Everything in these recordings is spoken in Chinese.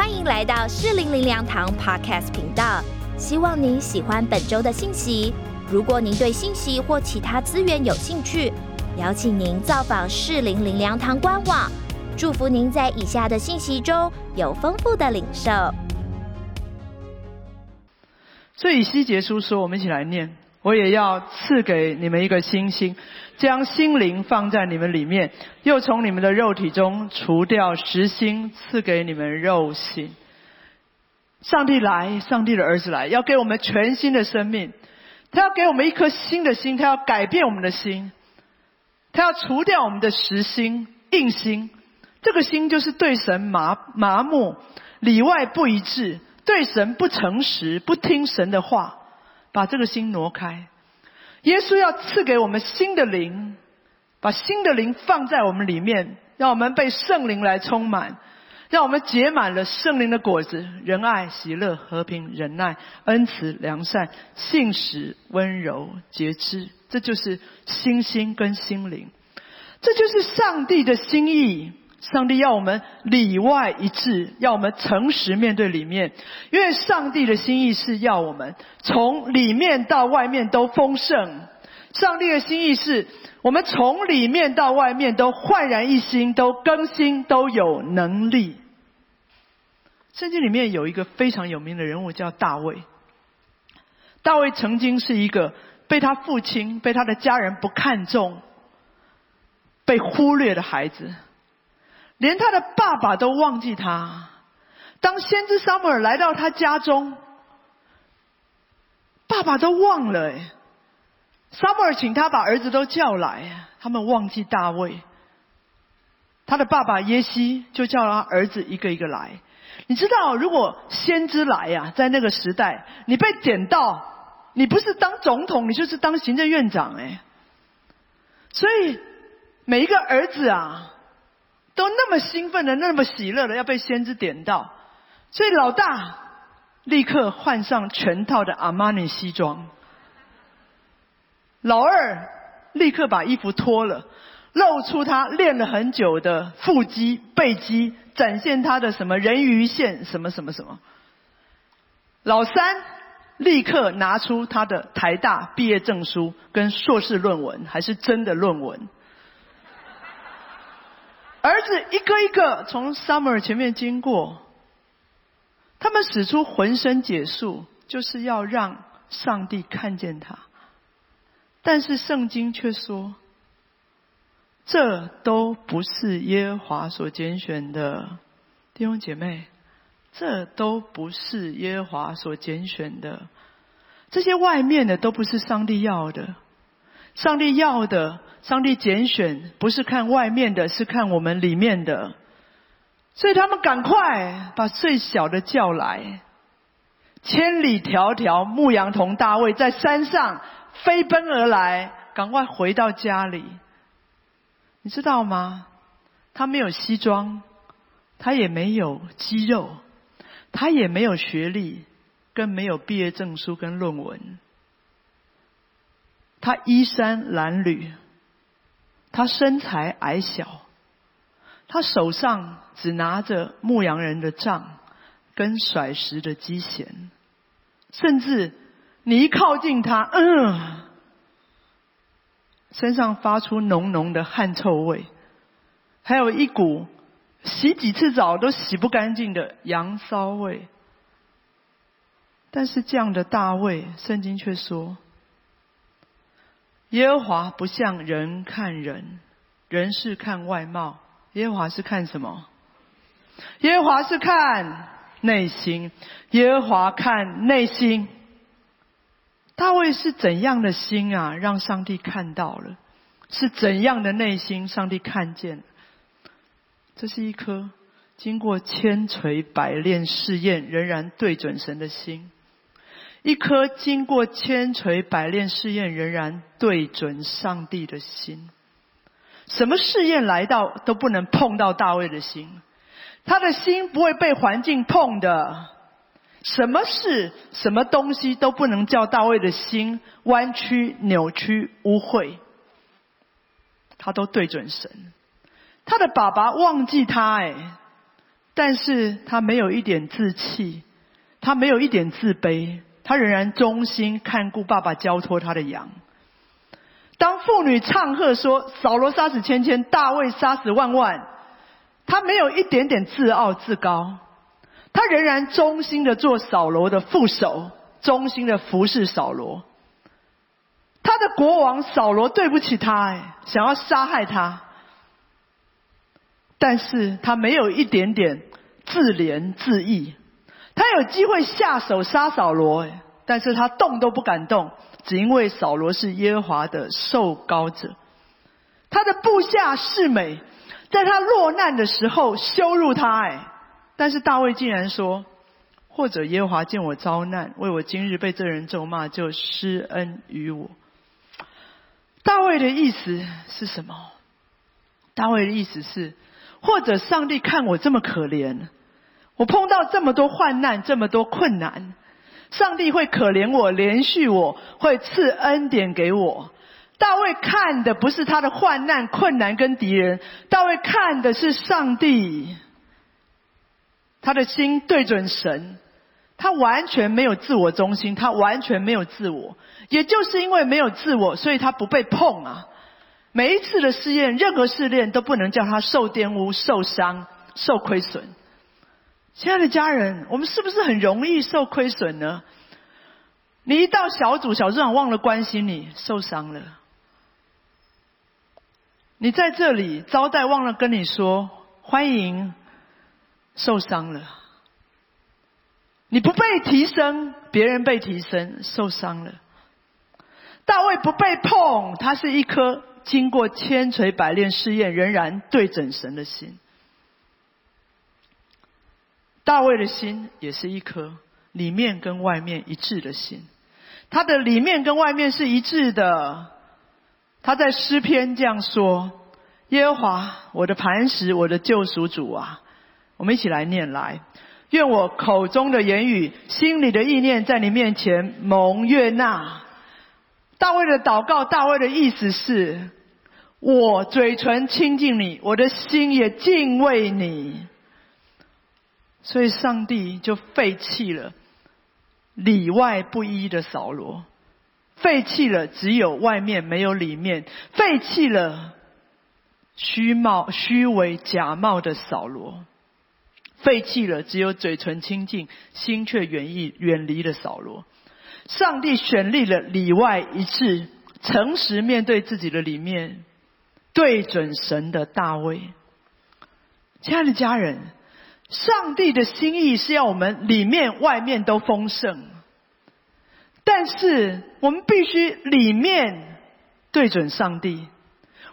欢迎来到适龄灵粮堂 Podcast 频道。希望您喜欢本周的信息。如果您对信息或其他资源有兴趣，邀请您造访适龄灵粮堂官网。祝福您在以下的信息中有丰富的领受。所以西结书说，我们一起来念。我也要赐给你们一个新心，将心灵放在你们里面，又从你们的肉体中除掉实心，赐给你们肉心。上帝来，上帝的儿子来，要给我们全新的生命。他要给我们一颗新的心，他要改变我们的心，他要除掉我们的实心、硬心。这个心就是对神麻麻木、里外不一致，对神不诚实、不听神的话。把这个心挪开，耶稣要赐给我们新的灵，把新的灵放在我们里面，让我们被圣灵来充满，让我们结满了圣灵的果子：仁爱、喜乐、和平、忍耐、恩慈、良善、信实、温柔、节制。这就是心心跟心灵，这就是上帝的心意。上帝要我们里外一致，要我们诚实面对里面，因为上帝的心意是要我们从里面到外面都丰盛。上帝的心意是我们从里面到外面都焕然一新，都更新，都有能力。圣经里面有一个非常有名的人物叫大卫。大卫曾经是一个被他父亲、被他的家人不看重、被忽略的孩子。连他的爸爸都忘记他。当先知撒母耳来到他家中，爸爸都忘了。哎，撒母耳请他把儿子都叫来，他们忘记大卫。他的爸爸耶西就叫他儿子一个一个来。你知道，如果先知来呀，在那个时代，你被点到，你不是当总统，你就是当行政院长。哎，所以每一个儿子啊。都那么兴奋的，那么喜乐的，要被先知点到，所以老大立刻换上全套的阿玛尼西装，老二立刻把衣服脱了，露出他练了很久的腹肌、背肌，展现他的什么人鱼线，什么什么什么。老三立刻拿出他的台大毕业证书跟硕士论文，还是真的论文。儿子一个一个从 Summer 前面经过，他们使出浑身解数，就是要让上帝看见他。但是圣经却说，这都不是耶和华所拣选的弟兄姐妹，这都不是耶和华所拣选的，这些外面的都不是上帝要的。上帝要的，上帝拣选，不是看外面的，是看我们里面的。所以他们赶快把最小的叫来，千里迢迢牧羊童大卫在山上飞奔而来，赶快回到家里。你知道吗？他没有西装，他也没有肌肉，他也没有学历，更没有毕业证书跟论文。他衣衫褴褛，他身材矮小，他手上只拿着牧羊人的杖跟甩石的机弦，甚至你一靠近他，嗯，身上发出浓浓的汗臭味，还有一股洗几次澡都洗不干净的羊骚味。但是这样的大卫，圣经却说。耶和华不像人看人，人是看外貌，耶和华是看什么？耶和华是看内心，耶和华看内心。大卫是怎样的心啊？让上帝看到了，是怎样的内心？上帝看见，这是一颗经过千锤百炼试验，仍然对准神的心。一颗经过千锤百炼试验，仍然对准上帝的心。什么试验来到都不能碰到大卫的心，他的心不会被环境碰的。什么事、什么东西都不能叫大卫的心弯曲、扭曲、污秽。他都对准神。他的爸爸忘记他，哎。但是他没有一点自弃，他没有一点自卑，他仍然忠心看顾爸爸交托他的羊。当妇女唱和说：“扫罗杀死千千，大卫杀死万万。”他没有一点点自傲自高，他仍然忠心的做扫罗的副手，忠心的服侍扫罗。他的国王扫罗对不起他，哎，想要杀害他，但是他没有一点点自怜自义。他有机会下手杀扫罗，但是他动都不敢动，只因为扫罗是耶和华的受膏者。他的部下是美。在他落难的时候羞辱他，哎，但是大卫竟然说：或者耶和华见我遭难，为我今日被这人咒骂，就施恩于我。大卫的意思是什么？大卫的意思是，或者上帝看我这么可怜，我碰到这么多患难，这么多困难，上帝会可怜我，连续我，会赐恩典给我。大卫看的不是他的患难、困难跟敌人，大卫看的是上帝。他的心对准神，他完全没有自我中心，他完全没有自我。也就是因为没有自我，所以他不被碰啊。每一次的试验，任何试炼都不能叫他受玷污、受伤、受亏损。亲爱的家人，我们是不是很容易受亏损呢？你一到小组，小组长忘了关心你，受伤了。你在这里招待忘了跟你说欢迎，受伤了。你不被提升，别人被提升，受伤了。大卫不被碰，他是一颗经过千锤百炼试验，仍然对准神的心。大卫的心也是一颗里面跟外面一致的心，他的里面跟外面是一致的。他在诗篇这样说：“耶和华，我的磐石，我的救赎主啊！”我们一起来念来。愿我口中的言语，心里的意念，在你面前蒙悦纳。大卫的祷告，大卫的意思是：我嘴唇亲近你，我的心也敬畏你。所以上帝就废弃了里外不一的扫罗。废弃了只有外面没有里面，废弃了虚貌虚伪假冒的扫罗，废弃了只有嘴唇亲近心却远意远离的扫罗。上帝选立了里外一致、诚实面对自己的里面，对准神的大卫。亲爱的家人，上帝的心意是要我们里面外面都丰盛。但是我们必须里面对准上帝，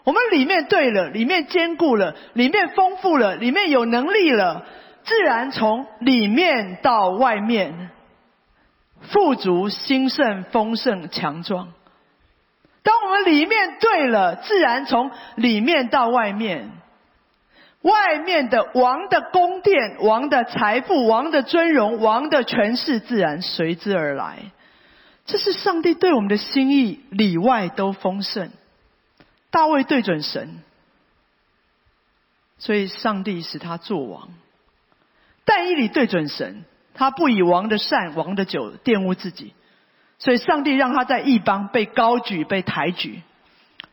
我们里面对了，里面坚固了，里面丰富了，里面有能力了，自然从里面到外面富足、兴盛、丰盛、强壮。当我们里面对了，自然从里面到外面，外面的王的宫殿、王的财富、王的尊荣、王的权势，自然随之而来。这是上帝对我们的心意，里外都丰盛。大卫对准神，所以上帝使他做王。但以理对准神，他不以王的善、王的酒玷污自己，所以上帝让他在异邦被高举、被抬举。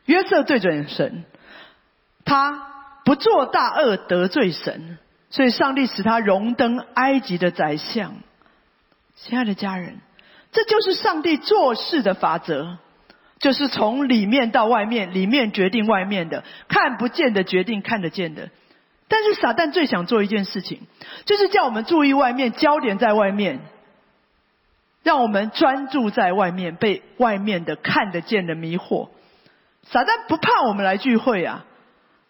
约瑟对准神，他不做大恶得罪神，所以上帝使他荣登埃及的宰相。亲爱的家人。这就是上帝做事的法则，就是从里面到外面，里面决定外面的，看不见的决定看得见的。但是撒旦最想做一件事情，就是叫我们注意外面，焦点在外面，让我们专注在外面，被外面的看得见的迷惑。撒旦不怕我们来聚会啊，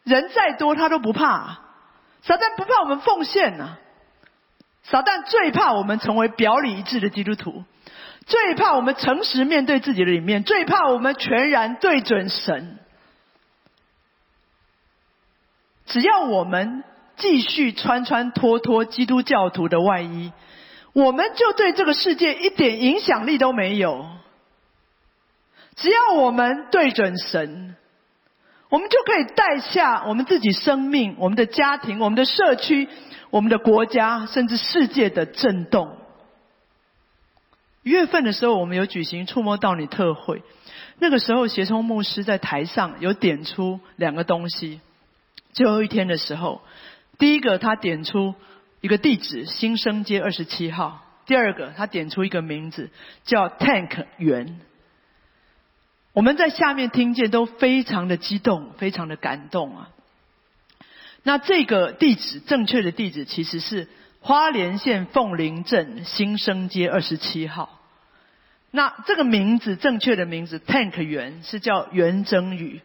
人再多他都不怕。撒旦不怕我们奉献呐，撒旦最怕我们成为表里一致的基督徒。最怕我们诚实面对自己的里面，最怕我们全然对准神。只要我们继续穿穿脱脱基督教徒的外衣，我们就对这个世界一点影响力都没有。只要我们对准神，我们就可以带下我们自己生命、我们的家庭、我们的社区。我们的国家甚至世界的震动。一月份的时候，我们有举行触摸到你特会，那个时候协聪牧师在台上有点出两个东西。最后一天的时候，第一个他点出一个地址，新生街二十七号；第二个他点出一个名字，叫 Tank 园。我们在下面听见都非常的激动，非常的感动啊。那这个地址正确的地址其实是花莲县凤林镇新生街二十七号。那这个名字正确的名字 Tank 园是叫袁征宇。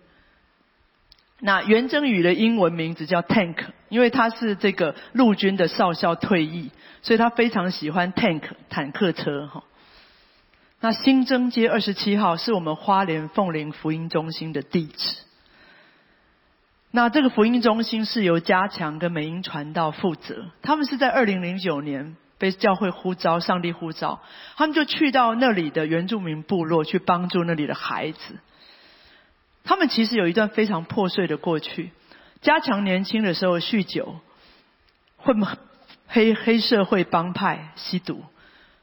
那袁征宇的英文名字叫 Tank，因为他是这个陆军的少校退役，所以他非常喜欢 Tank 坦克车哈。那新增街二十七号是我们花莲凤林福音中心的地址。那这个福音中心是由加强跟美英传道负责，他们是在二零零九年被教会呼召，上帝呼召，他们就去到那里的原住民部落去帮助那里的孩子。他们其实有一段非常破碎的过去。加强年轻的时候酗酒，混黑黑社会帮派吸毒，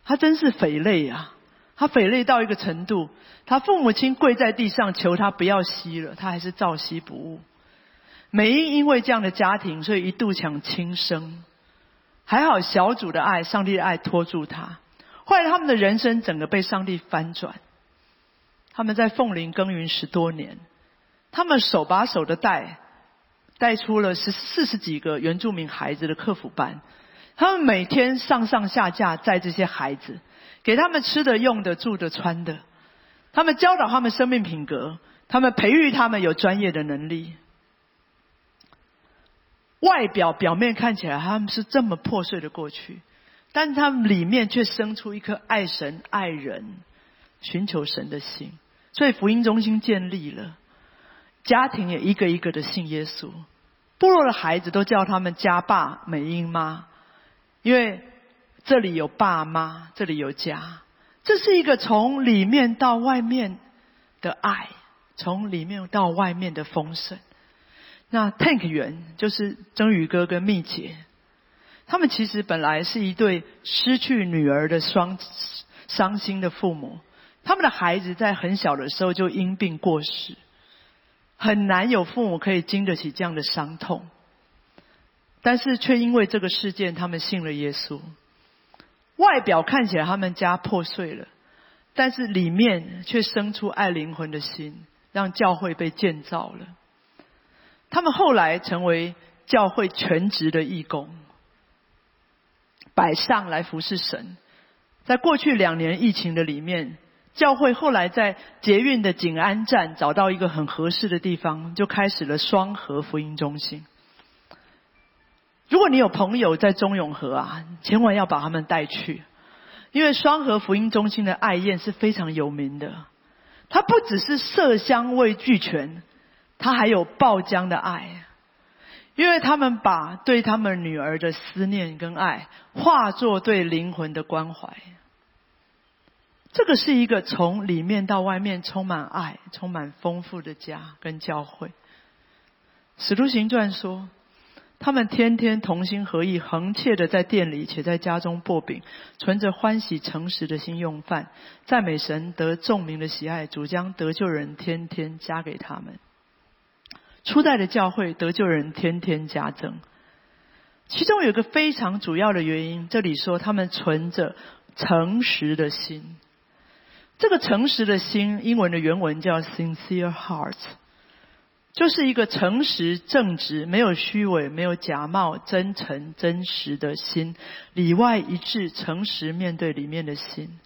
他真是匪类啊！他匪类到一个程度，他父母亲跪在地上求他不要吸了，他还是照吸不误。美英因为这样的家庭，所以一度想轻生，还好小主的爱、上帝的爱拖住他。后来他们的人生整个被上帝翻转，他们在凤林耕耘十多年，他们手把手的带，带出了十四十几个原住民孩子的客服班，他们每天上上下下载这些孩子。给他们吃的、用的、住的、穿的，他们教导他们生命品格，他们培育他们有专业的能力。外表表面看起来他们是这么破碎的过去，但他们里面却生出一颗爱神、爱人、寻求神的心。所以福音中心建立了，家庭也一个一个的信耶稣。部落的孩子都叫他们家爸、美英妈，因为。这里有爸妈，这里有家，这是一个从里面到外面的爱，从里面到外面的丰盛。那 Tank 园就是曾宇哥跟蜜姐，他们其实本来是一对失去女儿的双伤心的父母，他们的孩子在很小的时候就因病过世，很难有父母可以经得起这样的伤痛，但是却因为这个事件，他们信了耶稣。外表看起来他们家破碎了，但是里面却生出爱灵魂的心，让教会被建造了。他们后来成为教会全职的义工，摆上来服侍神。在过去两年疫情的里面，教会后来在捷运的景安站找到一个很合适的地方，就开始了双河福音中心。你有朋友在中永和啊，千万要把他们带去，因为双河福音中心的爱宴是非常有名的。它不只是色香味俱全，它还有爆浆的爱，因为他们把对他们女儿的思念跟爱化作对灵魂的关怀。这个是一个从里面到外面充满爱、充满丰富的家跟教会。使徒行传说。他们天天同心合意、恒切的在店里，且在家中薄饼，存着欢喜诚实的心用饭，赞美神得众民的喜爱。主将得救人天天加给他们。初代的教会得救人天天加增，其中有一个非常主要的原因，这里说他们存着诚实的心。这个诚实的心，英文的原文叫 sincere heart。就是一个诚实正直、没有虚伪、没有假冒、真诚真实的心，里外一致、诚实面对里面的心。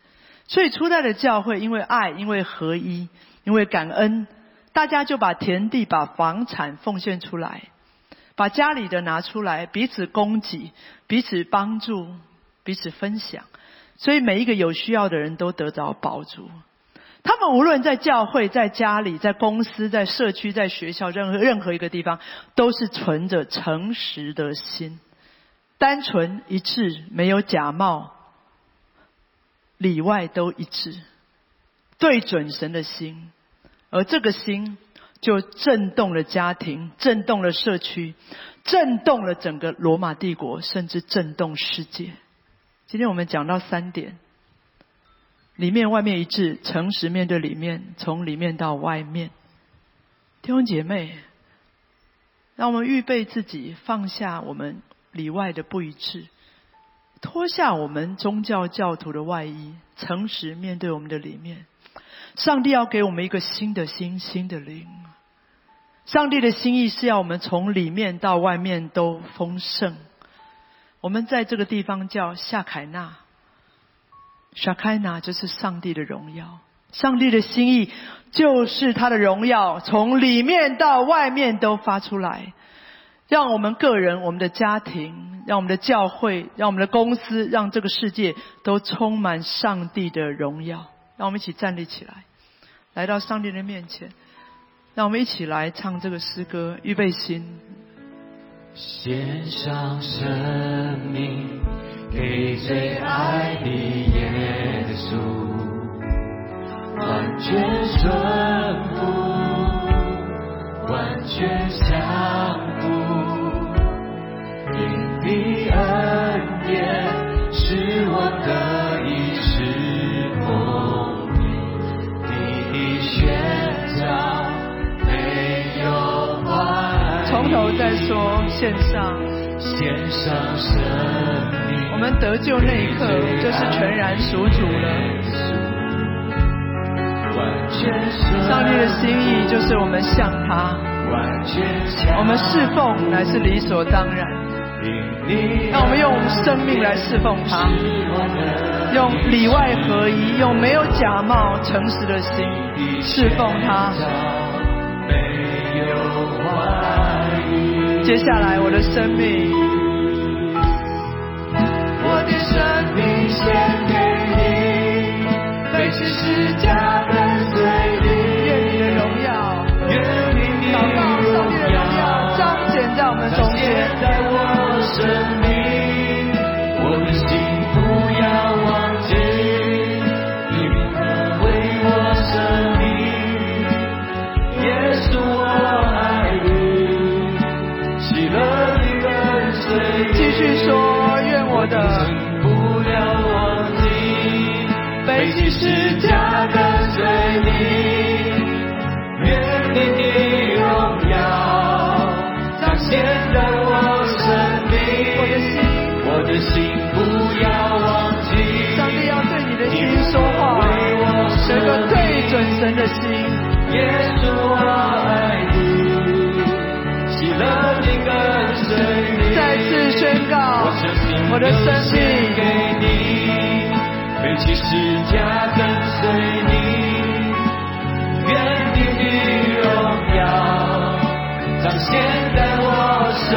所以初代的教会，因为爱，因为合一，因为感恩，大家就把田地、把房产奉献出来，把家里的拿出来，彼此供给、彼此帮助、彼此分享，所以每一个有需要的人都得着保助。他们无论在教会、在家里、在公司、在社区、在学校，任何任何一个地方，都是存着诚实的心，单纯一致，没有假冒，里外都一致，对准神的心，而这个心就震动了家庭，震动了社区，震动了整个罗马帝国，甚至震动世界。今天我们讲到三点：里面外面一致，诚实面对里面，从里面到外面。弟兄姐妹，让我们预备自己，放下我们里外的不一致，脱下我们宗教教徒的外衣，诚实面对我们的里面。上帝要给我们一个新的心、新的灵。上帝的心意是要我们从里面到外面都丰盛。我们在这个地方叫夏凯纳，夏凯纳就是上帝的荣耀。上帝的心意就是他的荣耀，从里面到外面都发出来，让我们个人、我们的家庭、让我们的教会、让我们的公司、让这个世界都充满上帝的荣耀。让我们一起站立起来，来到上帝的面前。让我们一起来唱这个诗歌，预备心。献上生命给最爱的耶稣，完全顺服，完全降服，因你而再说，献上。献上生命，我们得救那一刻，就是全然属主了。完全上帝的心意就是我们向他，完全我们侍奉乃是理所当然。让我们用生命来侍奉他，用里外合一，用没有假冒、诚实的心侍奉他。接下来，我的生命，我的生命献给你，背起十字架跟随愿你，的荣耀，愿你的祷告上帝的荣耀彰显在我们中间。在我生命十字架跟随你，愿你的荣耀彰显在我生命。我的心，我的心不要忘记，上帝要对你的心说话，有一个对准神的心。耶稣我爱你，喜乐的跟随你。再次宣告，我的生命给你，其实家跟随你，愿你的荣耀彰显在我生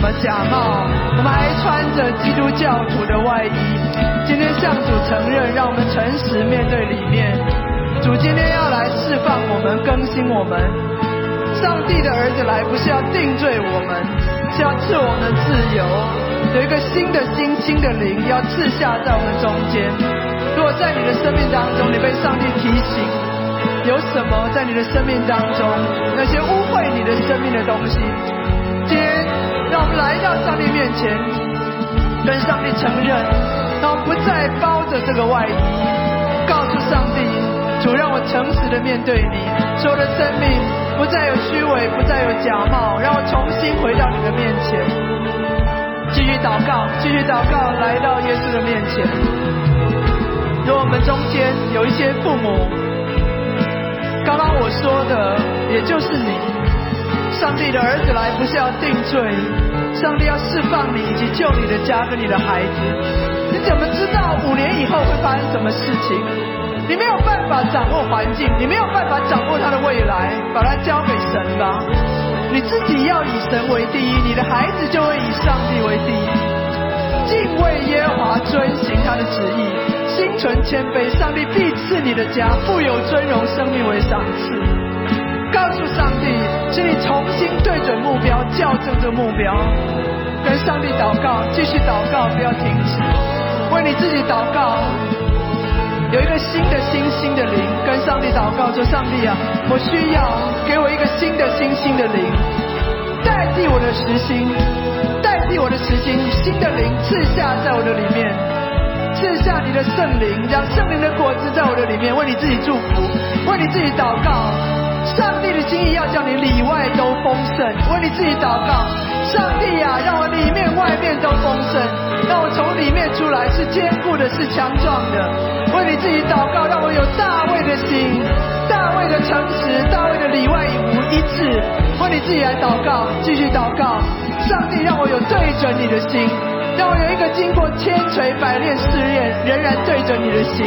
么假冒，我们还穿着基督教徒的外衣，今天向主承认，让我们诚实面对里面。主今天要来释放我们，更新我们。上帝的儿子来不是要定罪我们，是要赐我们自由，有一个新的心、新的灵要赐下在我们中间。如果在你的生命当中，你被上帝提醒，有什么在你的生命当中，那些污秽你的生命的东西，来到上帝面前，跟上帝承认，让我们不再包着这个外衣，告诉上帝，主让我诚实的面对你，使我的生命不再有虚伪，不再有假冒，让我重新回到你的面前。继续祷告，继续祷告，来到耶稣的面前。如果我们中间有一些父母，刚刚我说的，也就是你，上帝的儿子来不是要定罪，上帝要释放你以及救你的家跟你的孩子。你怎么知道五年以后会发生什么事情？你没有办法掌握环境，你没有办法掌握他的未来，把它交给神吧。你自己要以神为第一，你的孩子就会以上帝为第一。敬畏耶和华，遵行他的旨意，心存谦卑，上帝必赐你的家富有尊荣，生命为赏赐。告诉上帝，请你重新对准目标，校正这目标，跟上帝祷告，继续祷告，不要停止，为你自己祷告。有一个新的心、新的灵，跟上帝祷告说：上帝啊，我需要给我一个新的心、新的灵，代替我的实心，代替我的实心，新的灵赐下在我的里面，赐下你的圣灵，让圣灵的果子在我的里面，为你自己祝福，为你自己祷告。上帝的心意要叫你里外都丰盛，为你自己祷告。上帝呀、让我里面外面都丰盛，让我从里面出来是坚固的，是强壮的。为你自己祷告，让我有大卫的心，大卫的诚实，大卫的里外无一致。为你自己来祷告，继续祷告。上帝让我有对准你的心，让我有一个经过千锤百炼试验，仍然对准你的心。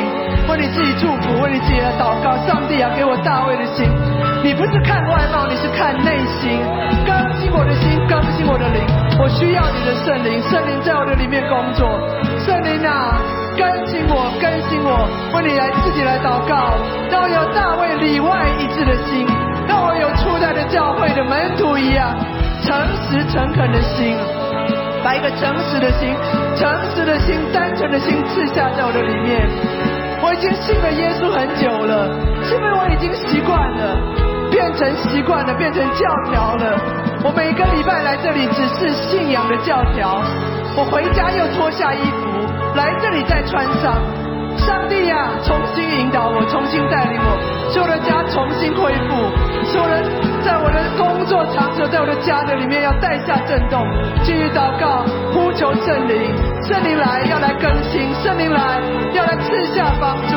为你自己祝福，为你自己来祷告。上帝啊，给我大卫的心。你不是看外貌，你是看内心，更新我的心，更新我的灵。我需要你的圣灵，圣灵在我的里面工作。圣灵啊，更新我，更新我，为你来自己来祷告，让我有大卫里外一致的心，让我有初代的教会的门徒一样，诚实诚恳的心，把一个诚实的心、诚实的心、单纯的心刺下在我的里面。我已经信了耶稣很久了，是因为我已经习惯了，变成习惯了，变成教条了。我每个礼拜来这里只是信仰的教条，我回家又脱下衣服，来这里再穿上。上帝呀、重新引导我，重新带领我，使我的家重新恢复，使我的在我的工作场所，在我的家的里面要带下震动，继续祷告，呼求圣灵，圣灵来要来更新，圣灵来要来赐下帮助，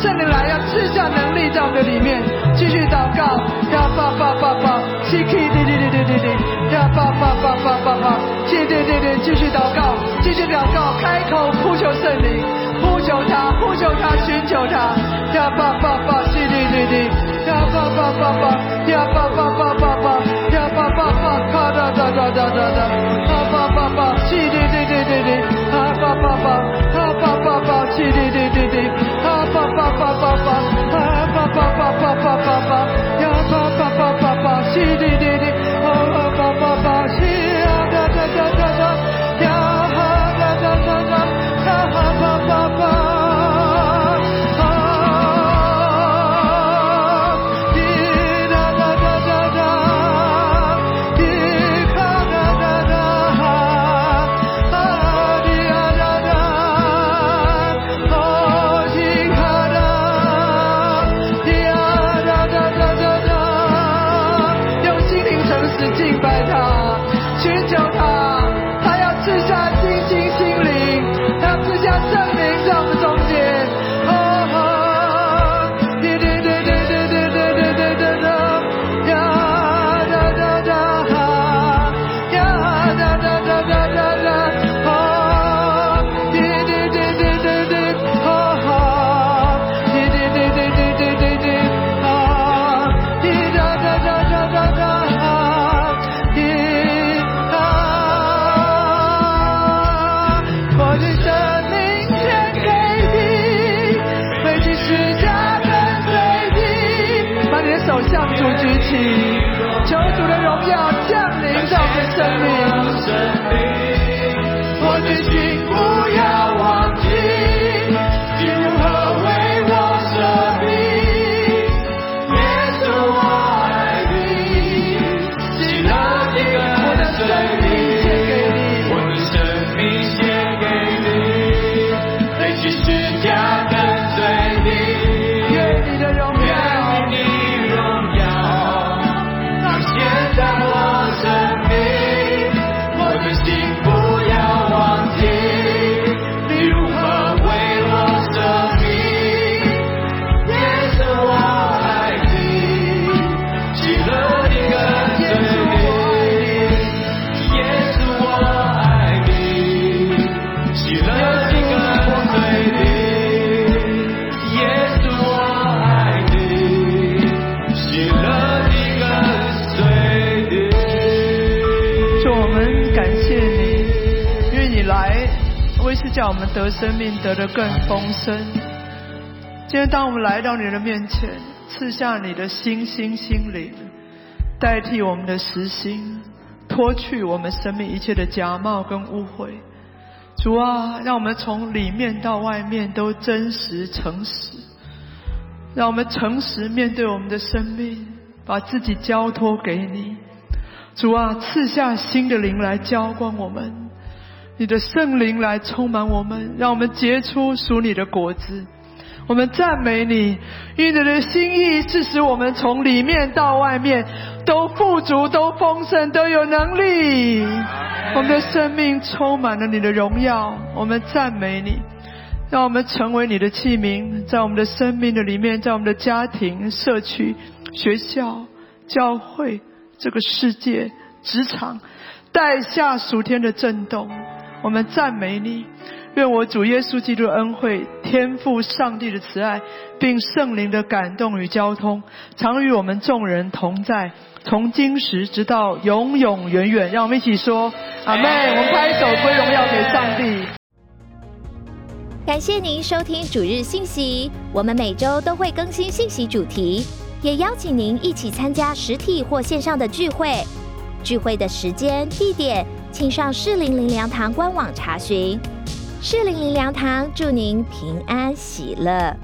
圣灵来要赐下能力在我们的里面，继续祷告，呀爸爸爸爸，西 k 滴滴滴滴滴滴，呀爸爸爸爸爸爸，谢对对对，继续祷告，继续祷告，开口呼求圣灵。呼他，呼求他，寻求他。呀爸爸爸，西哩哩哩，呀爸爸爸爸，呀爸爸爸爸爸，呀爸爸爸，咔哒哒哒哒哒哒，为是叫我们得生命得的更丰盛。今天当我们来到你的面前，赐下你的心心心灵，代替我们的实心，脱去我们生命一切的假冒跟污秽。主啊，让我们从里面到外面都真实诚实，让我们诚实面对我们的生命，把自己交托给你。主啊，赐下新的灵来浇灌我们，你的圣灵来充满我们，让我们结出属你的果子。我们赞美你，因为你的心意是使我们从里面到外面都富足、都丰盛、都有能力。我们的生命充满了你的荣耀，我们赞美你，让我们成为你的器皿，在我们的生命的里面，在我们的家庭、社区、学校、教会。这个世界、职场，带下属天的震动。我们赞美你，愿我主耶稣基督的恩惠、天赋上帝的慈爱，并圣灵的感动与交通，常与我们众人同在，从今时直到永永远远。让我们一起说阿妹，我们拍手归荣耀给上帝。感谢您收听主日信息，我们每周都会更新信息主题。也邀请您一起参加实体或线上的聚会。聚会的时间、地点，请上适龄灵粮堂官网查询。适龄灵粮堂祝您平安喜乐。